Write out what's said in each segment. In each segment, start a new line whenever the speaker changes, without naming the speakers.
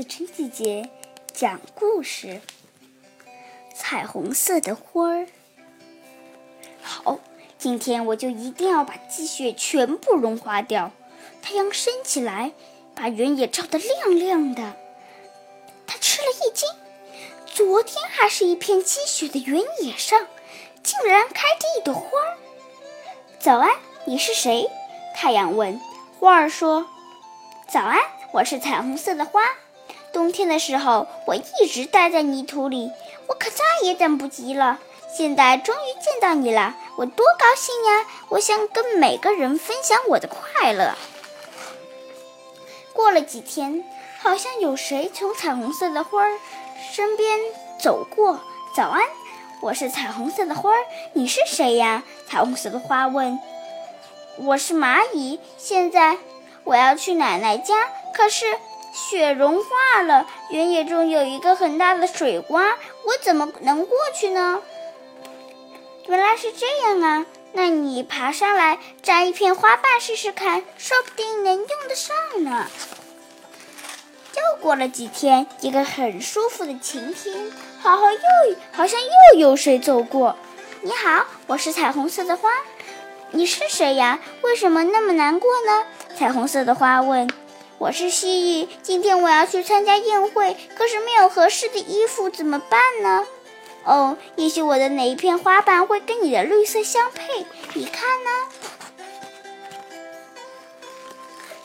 子春季节讲故事：彩虹色的花儿。好，今天我就一定要把积雪全部融化掉。太阳升起来，把原野照得亮亮的。他吃了一惊，昨天还是一片积雪的原野上，竟然开着一朵花儿。早安，你是谁？太阳问。花儿说：“早安。”我是彩虹色的花，冬天的时候我一直待在泥土里，我可再也等不及了。现在终于见到你了，我多高兴呀！我想跟每个人分享我的快乐。过了几天，好像有谁从彩虹色的花儿身边走过。早安，我是彩虹色的花儿，你是谁呀？彩虹色的花问。我是蚂蚁，现在我要去奶奶家。可是雪融化了，原野中有一个很大的水洼，我怎么能过去呢？原来是这样啊！那你爬上来摘一片花瓣试试看，说不定能用得上呢。又过了几天，一个很舒服的晴天，好好又好像又有谁走过。你好，我是彩虹色的花，你是谁呀？为什么那么难过呢？彩虹色的花问。我是蜥蜴，今天我要去参加宴会，可是没有合适的衣服，怎么办呢？哦，也许我的哪一片花瓣会跟你的绿色相配，你看呢？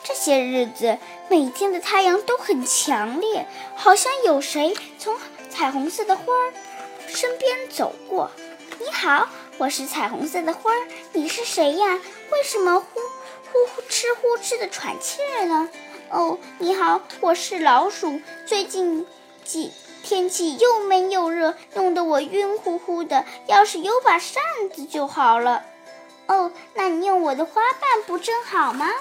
这些日子，每天的太阳都很强烈，好像有谁从彩虹色的花儿身边走过。你好，我是彩虹色的花儿，你是谁呀？为什么呼呼呼哧呼哧的喘气儿呢？哦，你好，我是老鼠。最近几天气又闷又热，弄得我晕乎乎的。要是有把扇子就好了。哦，那你用我的花瓣不正好吗？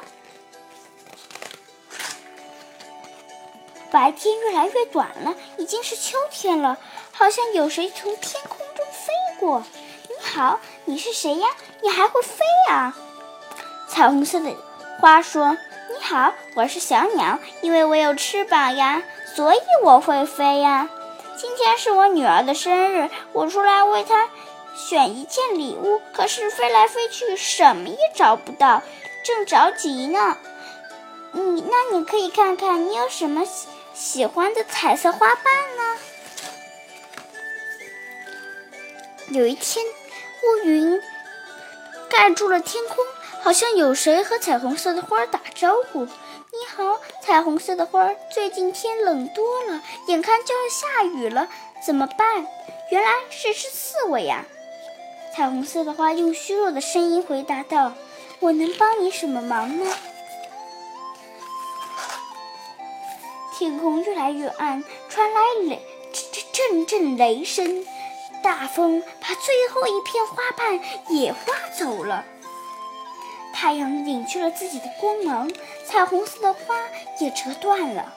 白天越来越短了，已经是秋天了。好像有谁从天空中飞过。你好，你是谁呀？你还会飞啊？彩虹色的花说。你好，我是小鸟，因为我有翅膀呀，所以我会飞呀。今天是我女儿的生日，我出来为她选一件礼物，可是飞来飞去，什么也找不到，正着急呢。你，那你可以看看你有什么喜喜欢的彩色花瓣呢？有一天，乌云盖住了天空。好像有谁和彩虹色的花打招呼。你好，彩虹色的花，最近天冷多了，眼看就要下雨了，怎么办？原来是只刺猬呀！彩虹色的花用虚弱的声音回答道：“我能帮你什么忙呢？”天空越来越暗，传来雷阵阵雷声，大风把最后一片花瓣也刮走了。太阳隐去了自己的光芒，彩虹色的花也折断了。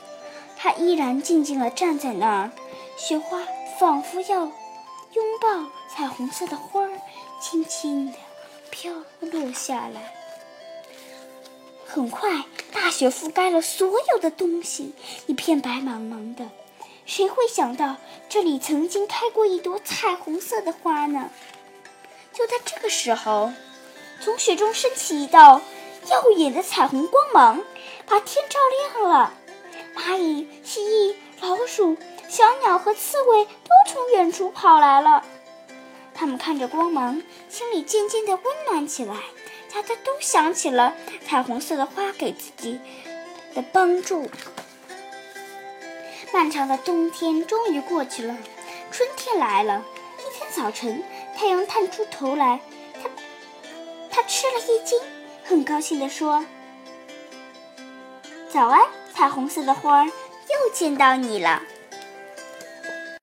它依然静静地站在那儿，雪花仿佛要拥抱彩虹色的花儿，轻轻地飘落下来。很快，大雪覆盖了所有的东西，一片白茫茫的。谁会想到这里曾经开过一朵彩虹色的花呢？就在这个时候。从雪中升起一道耀眼的彩虹光芒，把天照亮了。蚂蚁、蜥蜴、老鼠、小鸟和刺猬都从远处跑来了。他们看着光芒，心里渐渐的温暖起来。大家都想起了彩虹色的花给自己的帮助。漫长的冬天终于过去了，春天来了。一天早晨，太阳探出头来。吃了一惊，很高兴地说：“早安，彩虹色的花儿，又见到你了。”